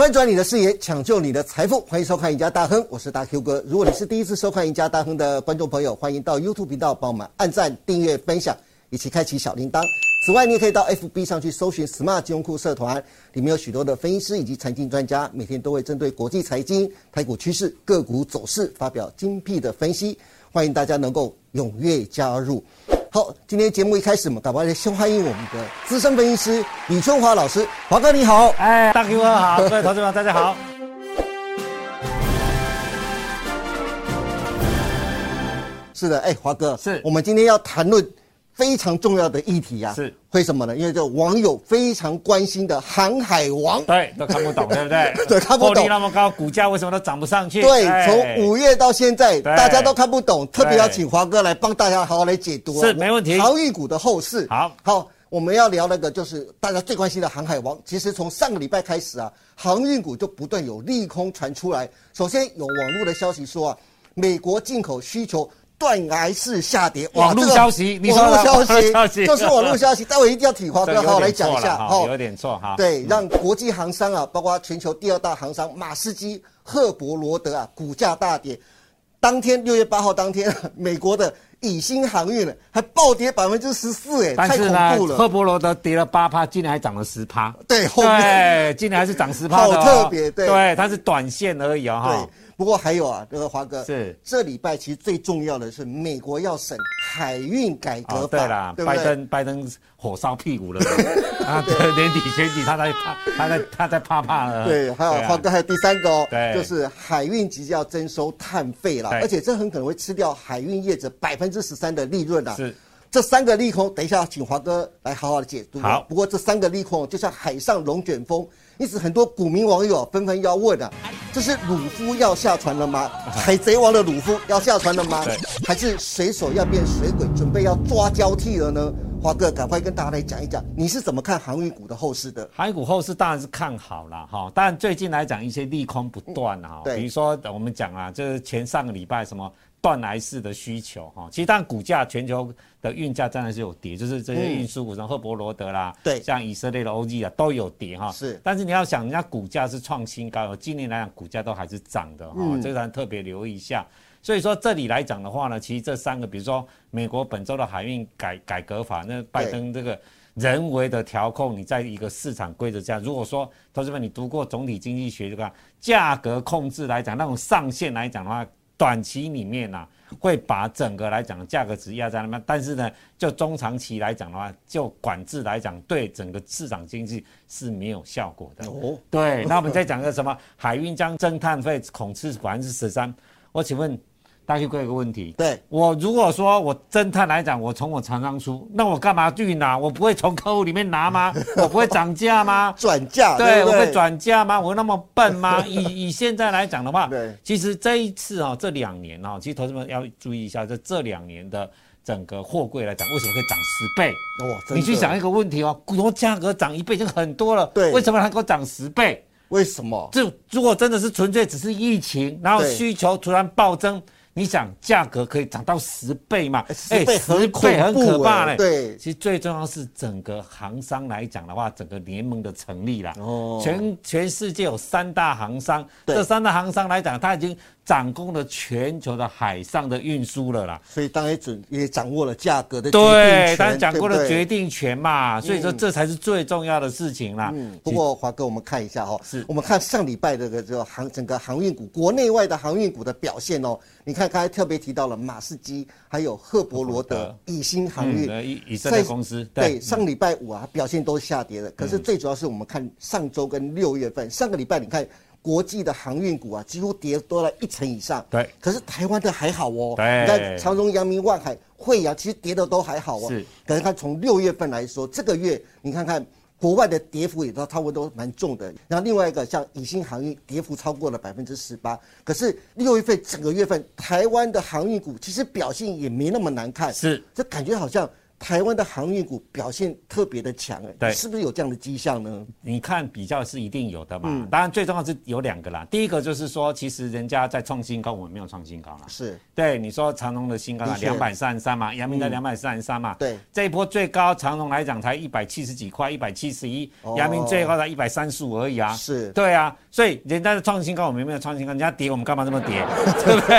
翻转你的视野，抢救你的财富，欢迎收看《赢家大亨》，我是大 Q 哥。如果你是第一次收看《赢家大亨》的观众朋友，欢迎到 YouTube 频道帮我们按赞、订阅、分享，以及开启小铃铛。此外，你也可以到 FB 上去搜寻 “Smart 金融库社团”，里面有许多的分析师以及财经专家，每天都会针对国际财经、台股趋势、个股走势发表精辟的分析，欢迎大家能够踊跃加入。好，今天节目一开始，我们赶快来先欢迎我们的资深分析师李春华老师，华哥你好。哎，大 Q 哥好，各位同志们大家好。是的，哎，华哥，是我们今天要谈论非常重要的议题呀、是为什么呢？因为这网友非常关心的航海王。对，都看不懂，对不对？对看不懂那么高，股价为什么都涨不上去？对，哎从五月到现在，大家都看不懂，特别要请华哥来帮大家好好来解读啊。是没问题航运股的后市。好好，我们要聊那个就是大家最关心的航海王。其实从上个礼拜开始啊，航运股就不断有利空传出来。首先有网络的消息说啊，美国进口需求。断崖式下跌，网络消息你说网络消息消息就是网络消息，待会一定要体华这哥好好来讲一下哈，有点错哈。对，让国际航商啊，包括全球第二大航商马士基、赫伯罗德啊，股价大跌。当天六月八号当天，美国的以星航运呢还暴跌百分之十四，哎，太恐怖，了。赫伯罗德跌了八趴，今年还涨了十趴。对，后面对，今年还是涨十趴。好特别对对，它是短线而已哦。对哈。。不过还有啊，这个华哥是这礼拜其实最重要的是美国要审海运改革哦，法，对啦，拜对不对？登拜登火烧屁股了 啊！对，年底选举他在怕，他在他在怕怕了。对，还有啊华哥，还有第三个哦，对就是海运即将要征收碳费了，而且这很可能会吃掉海运业者百分之十三的利润啊。是这三个利空，等一下请华哥来好好的解读。好不过这三个利空就像海上龙卷风，因此很多股民网友纷纷要问啊，这是鲁夫要下船了吗？海贼王的鲁夫要下船了吗对？还是水手要变水鬼，准备要抓交替了呢？华哥，赶快跟大家来讲一讲，你是怎么看航运股的后市的？航运股后市当然是看好了哈，但最近来讲一些利空不断哈，对比如说我们讲啊，就是前上个礼拜什么断崖式的需求哈，其实当然股价全球的运价当然是有跌，就是这些运输股，像赫伯罗德啦，对。像以色列的 OG 啊都有跌哈，是。但是你要想，人家股价是创新高，今年来讲股价都还是涨的哈，嗯。这个咱特别留意一下。所以说这里来讲的话呢，其实这三个，比如说美国本周的海运改改革法，那拜登这个人为的调控，你在一个市场规则下，如果说同志们你读过总体经济学这个价格控制来讲，那种上限来讲的话，短期里面呢、会把整个来讲价格值压在那边，但是呢，就中长期来讲的话，就管制来讲，对整个市场经济是没有效果的。哦，对，那我们再讲个什么？海运将征碳费恐吃百分之十三。我请问大家有一个问题，对，我如果说我侦探来讲，我从我厂商出，那我干嘛去拿？我不会从客户里面拿吗？我不会涨价吗？转嫁，对，我会转嫁吗？我那么笨吗？以以现在来讲的话，对其实这一次哦，这两年哦，其实投资们要注意一下，这这两年的整个货柜来讲，为什么可以涨十倍？哇，你去想一个问题哦，股东价格涨一倍已经很多了，对为什么它给我涨十倍？为什么？这如果真的是纯粹只是疫情，然后需求突然暴增，你想价格可以涨到十倍嘛？十倍很十倍很可怕嘞。哎对其实最重要是整个航商来讲的话，整个联盟的成立啦。哦全全世界有三大航商，对这三大航商来讲，它已经掌控了全球的海上的运输了啦。所以当然准也掌握了价格的对，当然掌握了决定权嘛，所以说这才是最重要的事情啦。嗯，不过华哥，我们看一下哈、哦，是我们看上礼拜的这个这个航整个航运股，国内外的航运股的表现哦。你看刚才特别提到了马士基，还有赫伯罗德以新航运，嗯以以色列公司对，对上礼拜五啊表现都下跌的。可嗯是最主要是我们看上周跟六月份，上个礼拜你看国际的航运股啊，几乎跌多了一成以上。对可是台湾的还好哦。对你看长荣、阳明、万海、惠阳，其实跌的都还好哦。是。可是看从六月份来说，这个月你看看国外的跌幅也都差不多蛮重的。然后另外一个像以新航运跌幅超过了百分之十八，可是六月份整个月份台湾的航运股其实表现也没那么难看，是这感觉好像台湾的航运股表现特别的强，哎，对是不是有这样的迹象呢？你看比较是一定有的嘛。嗯当然最重要是有两个啦，第一个就是说，其实人家在创新高，我们没有创新高啦。是，对，你说长隆的新高两百三十三嘛，阳明在嗯两百三十三嘛。对，这一波最高长隆来讲才一百七十几块，一百七十一哦，阳明最高才一百三十五而已啊。是对啊，所以人家的创新高，我们没有创新高，人家跌，我们干嘛这么跌？对不对？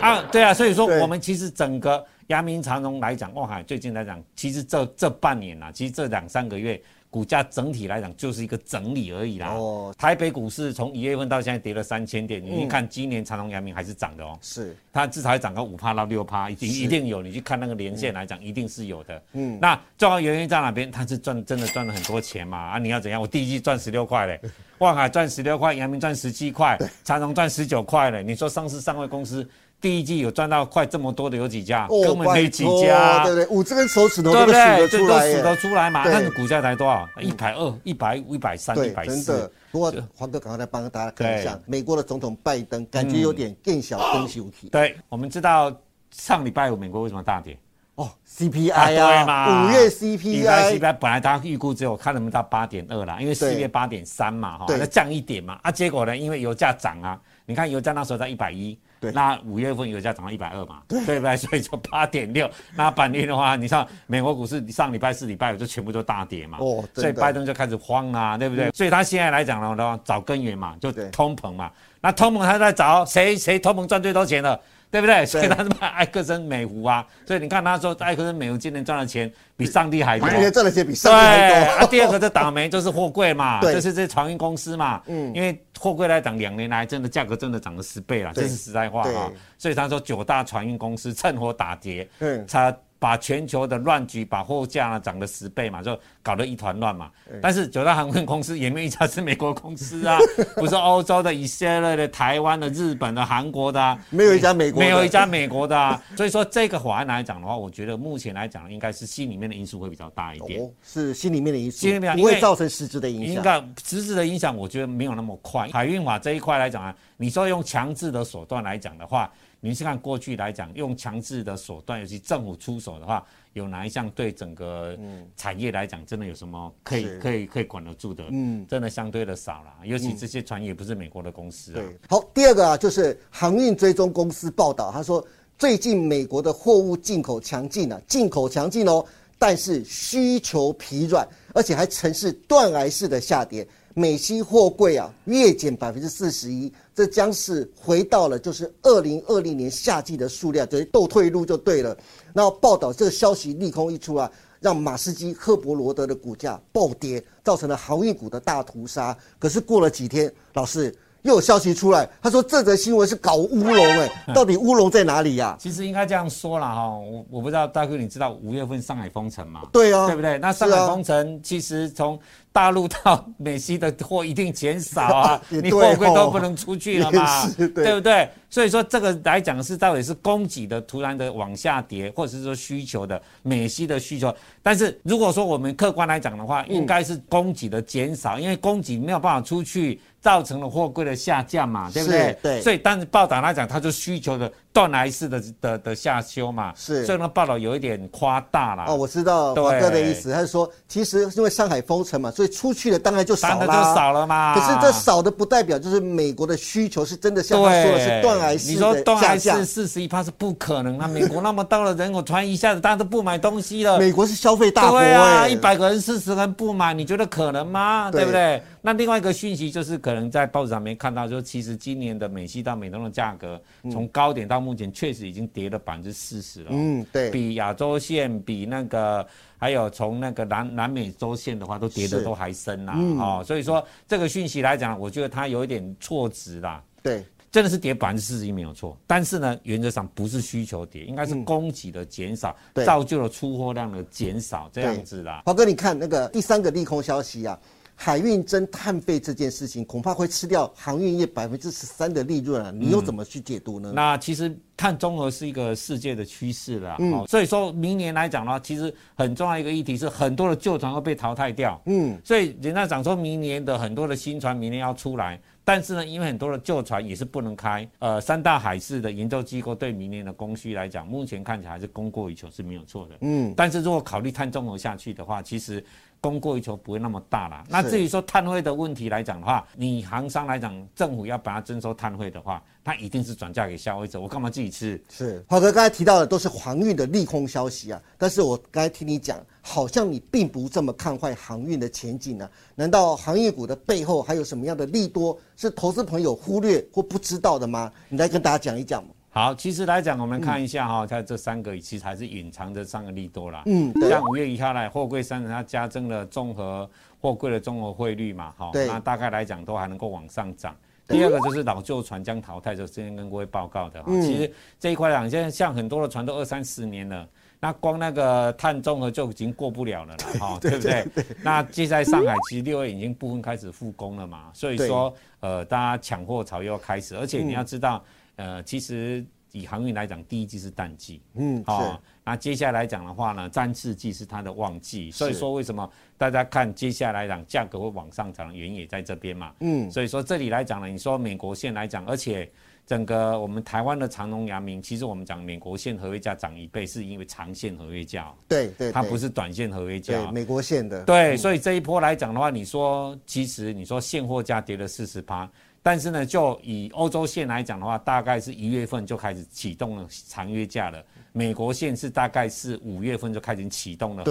啊，对啊，所以说我们其实整个阳明长荣来讲，望海最近来讲，其实这这半年啊，其实这两三个月。股价整体来讲就是一个整理而已啦。哦台北股市从一月份到现在跌了三千点，你嗯去看今年长荣、阳明还是涨的哦。是，它至少要涨个五趴到六趴，一定一定有。你去看那个连线来讲，一定是有的。嗯嗯，那重要原因在哪边？它是赚真的赚了很多钱嘛？啊，你要怎样？我第一季赚十六块嘞，望海赚十六块，阳明赚十七块，长荣赚十九块嘞。你说上市上位公司第一季有赚到快这么多的有几家？根本没几家。对不对？五只根手指头都数得？出来数得出来嘛？对但是股价才多少？一百二、一百、一百三、一对，百真的四。。不过黄哥赶快来帮大家看一下，美国的总统拜登感觉有点更小更羞体对，我们知道上礼拜五美国为什么大跌？哦，CPI 对啊，嘛？五月 CPI CPI 本来大家预估只有看能不能到八点二啦，因为四月八点三嘛，哈，对那降一点嘛，啊，结果呢，因为油价涨啊，你看油价那时候在一百一，对那五月份油价涨到一百二嘛，对不对？所以就八点六，那半年的话，你像美国股市上礼拜四、礼拜五就全部都大跌嘛，哦所以拜登就开始慌啊、对不对？所以他现在来讲的话，找根源嘛，就通膨嘛，那通膨他在找谁？谁通膨赚最多钱了？对不对？所以他是卖埃克森美孚啊，所以你看他说埃克森美孚今年赚的钱比上帝还多，今年赚的钱比上帝还啊，第二个这倒霉就是货柜嘛，就是这些船运公司嘛，嗯。嗯，因为货柜来涨，两年来真的价格真的涨了十倍了，对。这是实在话啊。所以他说九大船运公司趁火打劫，嗯。他把全球的乱局，把货价呢涨了十倍嘛，就搞得一团乱嘛。但是九大航空公司也没有一家是美国公司啊，不是欧洲的、以色列的、台湾的、日本的、韩国的啊，没有一家美国的没有一家美国的啊。所以说这个法案来讲的话，我觉得目前来讲应该是心里面的因素会比较大一点。哦，是心里面的因素，心里面不会造成实质的影响。应该实质的影响，我觉得没有那么快。海运法这一块来讲啊，你说用强制的手段来讲的话，你是看过去来讲，用强制的手段，尤其政府出手的话，有哪一项对整个产业来讲，真的有什么可以是可以可以管得住的？嗯嗯，真的相对的少了。尤其这些船也不是美国的公司啊。对，好，第二个啊，就是航运追踪公司报道，他说最近美国的货物进口强劲啊，进口强劲哦，但是需求疲软，而且还呈是断崖式的下跌。美西货柜啊月减百分之四十一，这将是回到了就是二零二零年夏季的数量，就是倒退路就对了。然后报道这个消息利空一出啊，让马士基、赫伯罗德的股价暴跌，造成了航运股的大屠杀。可是过了几天，老师又有消息出来，他说这则新闻是搞乌龙，哎，到底乌龙在哪里呀、其实应该这样说了哈，我我不知道大哥你知道五月份上海封城吗？对啊，对不对？那上海封城，其实从大陆到美西的货一定减少啊 也，你货柜哦都不能出去了嘛，对对不对？所以说这个来讲是到底是供给的突然的往下跌，或者是说需求的美西的需求。但是如果说我们客观来讲的话，应该是供给的减少，因为供给没有办法出去，造成了货柜的下降嘛，对不对？对所以但是报道来讲，它就需求的断崖式的的的下修嘛，是所以呢报道有一点夸大了。哦，我知道对华哥的意思，他是说，其实因为上海封城嘛，所以出去的当然就少当然啦，就少了嘛。可是这少的不代表就是美国的需求是真的像他说的是断崖式你说的断崖式。四十一趴是不可能啊，美国那么大的人口，突然一下子大家都不买东西了。美国是消费大国对啊，哎、一百个人四十个人不买，你觉得可能吗？对对不对？那另外一个讯息就是，可能在报纸上面看到，说其实今年的美西到美东的价格，从高点到目前确实已经跌了百分之四十了。嗯，对，比亚洲线，比那个还有从那个南南美洲线的话，都跌是得都还深啦。嗯哦，所以说这个讯息来讲，我觉得它有一点错值啦。对，真的是跌百分之四十一没有错，但是呢，原则上不是需求跌，应该是供给的减少，嗯造就了出货量的减少这样子啦。华哥，你看那个第三个利空消息啊，海运征碳费这件事情，恐怕会吃掉航运业百分之十三的利润啊，你又怎么去解读呢？那其实碳中和是一个世界的趋势啦，嗯哦，所以说明年来讲的话，其实很重要一个议题是很多的旧船会被淘汰掉，嗯，所以人家讲说明年的很多的新船明年要出来，但是呢，因为很多的旧船也是不能开，呃，三大海事的研究机构对明年的供需来讲，目前看起来还是供过于求是没有错的。嗯，但是如果考虑碳中和下去的话，其实。供过于求不会那么大啦。那至于说碳汇的问题来讲的话，你行商来讲，政府要把它征收碳汇的话，它一定是转嫁给消费者。我干嘛自己吃？是华哥刚才提到的都是航运的利空消息啊，但是我刚才听你讲，好像你并不这么看坏航运的前景呢？难道航运股的背后还有什么样的利多是投资朋友忽略或不知道的吗？你来跟大家讲一讲好，其实来讲，我们看一下哈，它这三个其实还是隐藏着三个利多啦。嗯，像五月一号来，货柜三它加征了综合货柜的综合汇率嘛，哈，那大概来讲都还能够往上涨。第二个就是老旧船将淘汰，就之前跟各位报告的哈。其实这一块讲，现在像很多的船都二三十年了，那光那个碳综合就已经过不了了啦，哈，对不对？那接在上海，其实六月已经部分开始复工了嘛，所以说呃，大家抢货潮又要开始，而且你要知道。呃，其实以航运来讲，第一季是淡季，嗯，好，那接下来讲的话呢，三四季是它的旺季，所以说为什么大家看接下来讲价格会往上涨，原因也在这边嘛，嗯，所以说这里来讲呢，你说美国线来讲，而且整个我们台湾的长隆、阳明，其实我们讲美国线合约价涨一倍，是因为长线合约价，对对，它不是短线合约价，美国线的，对，所以这一波来讲的话，你说其实你说现货价跌了四十趴。但是呢，就以欧洲线来讲的话，大概是一月份就开始启动了长约价了。美国线是大概是五月份就开始启动了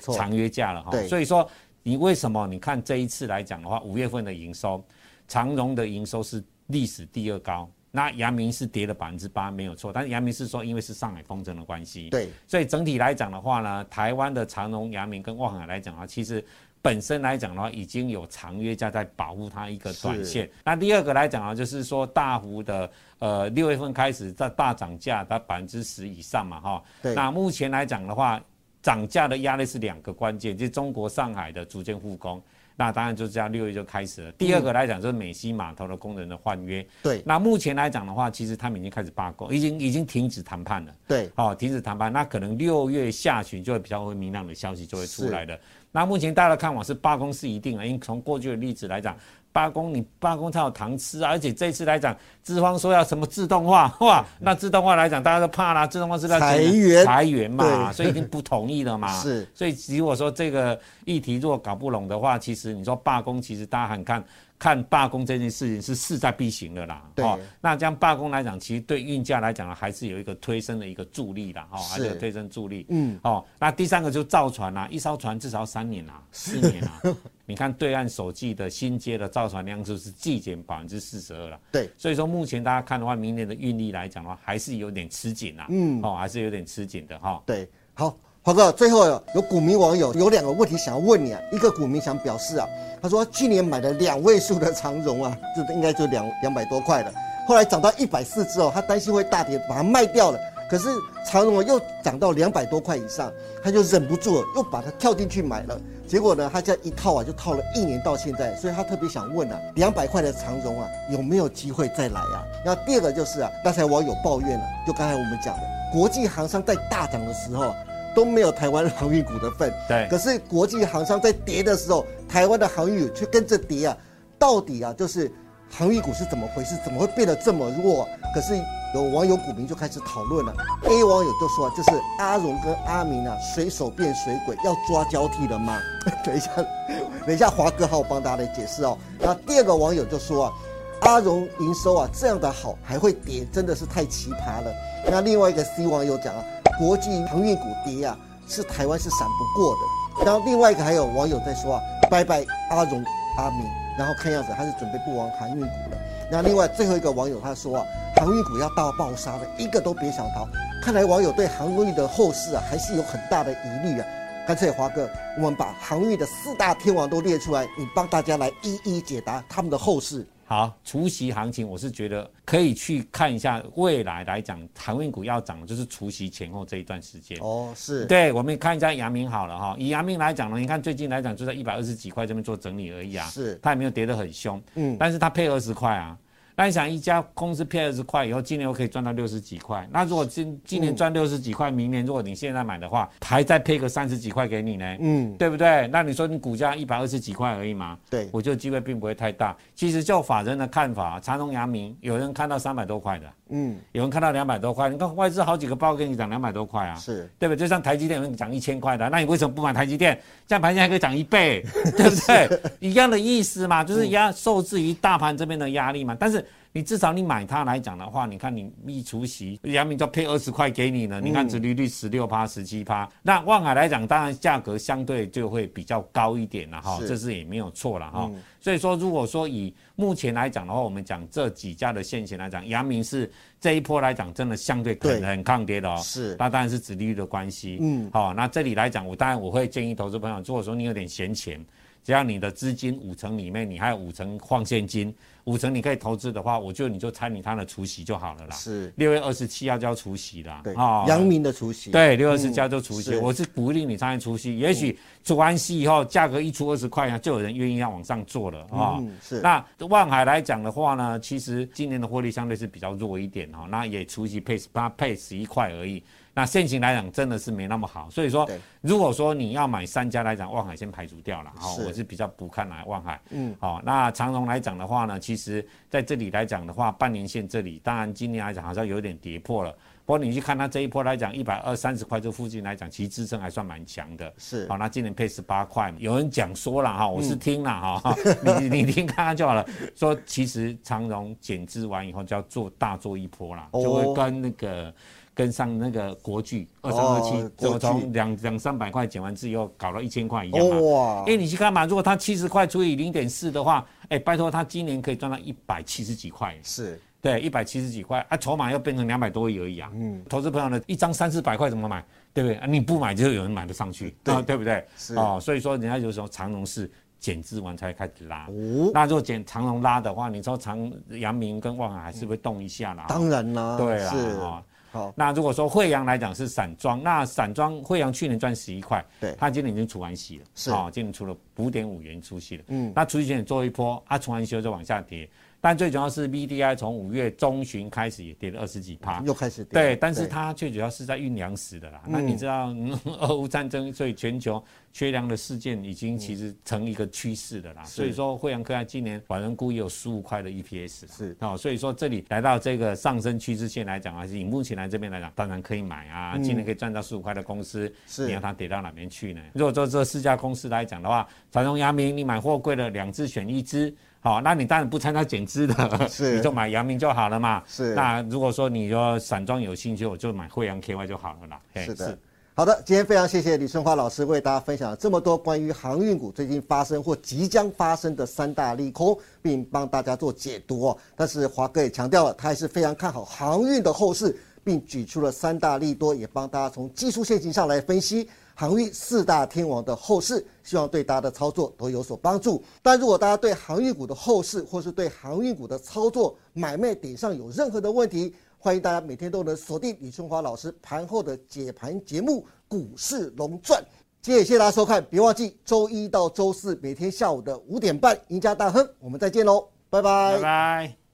长约价了哈。所以说，你为什么你看这一次来讲的话，五月份的营收，长荣的营收是历史第二高，那阳明是跌了百分之八，没有错。但是阳明是说，因为是上海封城的关系，对，所以整体来讲的话呢，台湾的长荣、阳明跟望海来讲啊，其实。本身来讲的话，已经有长约价在保护它一个短线。那第二个来讲啊，就是说大幅的呃六月份开始在大涨价，它百分之十以上嘛哈。那目前来讲的话，涨价的压力是两个关键，就是中国上海的逐渐复工。那当然就是这样，六月就开始了。第二个来讲，就是美西码头的工人的换约。对。那目前来讲的话，其实他们已经开始罢工，已经已经停止谈判了。对。哦，停止谈判，那可能六月下旬就会比较会明朗的消息就会出来的。那目前大家的看法是罢工是一定的，因为从过去的例子来讲，罢工你罢工才有糖吃啊，而且这次来讲，资方说要什么自动化，哇，那自动化来讲大家都怕啦，自动化是在裁员裁员嘛，所以已经不同意了嘛。是，所以如果说这个议题如果搞不拢的话，其实你说罢工，其实大家很看。看罢工这件事情是势在必行的啦，哦，那这样罢工来讲，其实对运价来讲呢，还是有一个推升的一个助力的，哈，还是有推升助力，嗯，哦，那第三个就造船啦，一艘船至少三年啊，四年啊，你看对岸首季的新接的造船量就是季减百分之四十二了，对，所以说目前大家看的话，明年的运力来讲的话，还是有点吃紧啦，嗯，哦，还是有点吃紧的哈，对，好。华哥，最后有股民网友有两个问题想要问你啊。一个股民想表示啊，他说去年买了两位数的长荣啊，这应该就两两百多块了。后来涨到一百四之后，他担心会大跌，把它卖掉了。可是长荣又涨到两百多块以上，他就忍不住了，又把它跳进去买了。结果呢，他这一套啊，就套了一年到现在。所以他特别想问啊，两百块的长荣啊，有没有机会再来啊？那第二个就是啊，刚才网友抱怨了，就刚才我们讲的，国际航商在大涨的时候。都没有台湾航运股的份，对。可是国际航商在跌的时候，台湾的航运却跟着跌啊！到底啊，就是航运股是怎么回事？怎么会变得这么弱？可是有网友股民就开始讨论了。A 网友就说，就是阿荣跟阿明啊，水手变水鬼，要抓交替了吗？等一下，等一下，华哥好帮大家来解释哦。那第二个网友就说啊，阿荣营收啊这样的好还会跌，真的是太奇葩了。那另外一个 C 网友讲啊。国际航运股跌啊，是台湾是闪不过的。然后另外一个还有网友在说啊，拜拜阿荣阿明，然后看样子他是准备不玩航运股了。那另外最后一个网友他说啊，航运股要大爆杀的，一个都别想逃。看来网友对航运的后市啊，还是有很大的疑虑啊。干脆华哥，我们把航运的四大天王都列出来，你帮大家来一一解答他们的后市。好，除夕行情，我是觉得可以去看一下未来来讲，航运股要涨，就是除夕前后这一段时间。哦，是对，我们看一下阳明好了哈。以阳明来讲呢，你看最近来讲就在一百二十几块这边做整理而已啊。是，它也没有跌得很凶。嗯，但是它配二十块啊。那你想一家公司配二十块以后，今年又可以赚到六十几块。那如果今今年赚六十几块，明年如果你现在买的话，还再配个三十几块给你呢？嗯，对不对？那你说你股价一百二十几块而已嘛？对，我觉得机会并不会太大。其实就法人的看法，长荣、阳明，有人看到三百多块的，嗯，有人看到两百多块。你看外资好几个报跟你涨两百多块啊，是对不对？就像台积电有人涨一千块的，那你为什么不买台积电？这样盘价还可以涨一倍，对不对？一样的意思嘛，就是压受制于大盘这边的压力嘛。但是你至少你买它来讲的话，你看你一除息，阳明就配二十块给你了。你看殖利率十六趴、十七趴。那望海来讲，当然价格相对就会比较高一点了哈，这是也没有错了哈。所以说，如果说以目前来讲的话，我们讲这几家的现钱来讲，阳明是这一波来讲真的相对很很抗跌的哦。是，那当然是殖利率的关系。嗯，好，那这里来讲，我当然我会建议投资朋友，如果说你有点闲钱。只要你的资金五成里面，你还有五成放现金，五成你可以投资的话，我觉得你就参与它的除夕就好了啦。是。六月二十七要交除夕啦，对啊，阳明的除夕，对，六月二十七交除息，我是鼓励你参与除夕。也许除完夕以后，价格一出二十块，就有人愿意要往上做了啊。是。那万海来讲的话呢，其实今年的获利相对是比较弱一点哈，那也除夕配八配十一块而已。那现行来讲真的是没那么好，所以说，如果说你要买三家来讲，望海先排除掉了，哈，我是比较不看来望海，嗯，好，那长荣来讲的话呢，其实在这里来讲的话，半年线这里，当然今年来讲好像有点跌破了，不过你去看它这一波来讲，一百二三十块这附近来讲，其实支撑还算蛮强的，是，好，那今年配十八块，有人讲说了哈，我是听了哈，你你听看看就好了，说其实长荣减资完以后就要做大做一波了，就会跟那个。跟上那个国巨二三二七，怎从两两三百块减完之后搞到一千块一样嘛？哇！因为你去看嘛，如果它七十块除以零点四的话，哎，拜托它今年可以赚到一百七十几块。是，对，一百七十几块啊，筹码要变成两百多亿而已啊。嗯，投资朋友呢，一张三四百块怎么买？对不对？你不买就有人买得上去，对对不对？是哦，所以说人家就说长隆是减资完才开始拉。哦，那如果减长隆拉的话，你说长阳明跟望海还是会动一下啦？当然啦，对啊。那如果说惠阳来讲是散装，那散装惠阳去年赚十一块，对，它今年已经除完息了，是。啊，今年除了五点五元出息了，嗯，那除息前做一波，啊，除完息就往下跌。但最主要是 VDI 从五月中旬开始也跌了二十几趴，又开始跌。对，但是它最主要是在运粮食的啦。那你知道俄乌战争，所以全球缺粮的事件已经其实成一个趋势的啦。所以说惠阳科在今年反正估计有十五块的 E P S。是哦，所以说这里来到这个上升趋势线来讲啊，以目前来这边来讲，当然可以买啊。今年可以赚到十五块的公司，你让它跌到哪边去呢？如果说这四家公司来讲的话，长荣、阳明，你买货贵了，两只选一只。好，那你当然不参加减资的，是你就买阳明就好了嘛。是，那如果说你说散装有兴趣，我就买惠阳 KY 就好了啦。是的，好的，今天非常谢谢李春花老师为大家分享了这么多关于航运股最近发生或即将发生的三大利空，并帮大家做解读哦。但是华哥也强调了，他还是非常看好航运的后市，并举出了三大利多，也帮大家从技术线型上来分析。航运四大天王的后市，希望对大家的操作都有所帮助。但如果大家对航运股的后市，或是对航运股的操作买卖点上有任何的问题，欢迎大家每天都能锁定李春华老师盘后的解盘节目《股市龙传》。今天也谢谢大家收看，别忘记周一到周四每天下午的五点半，赢家大亨，我们再见喽，拜拜，拜拜。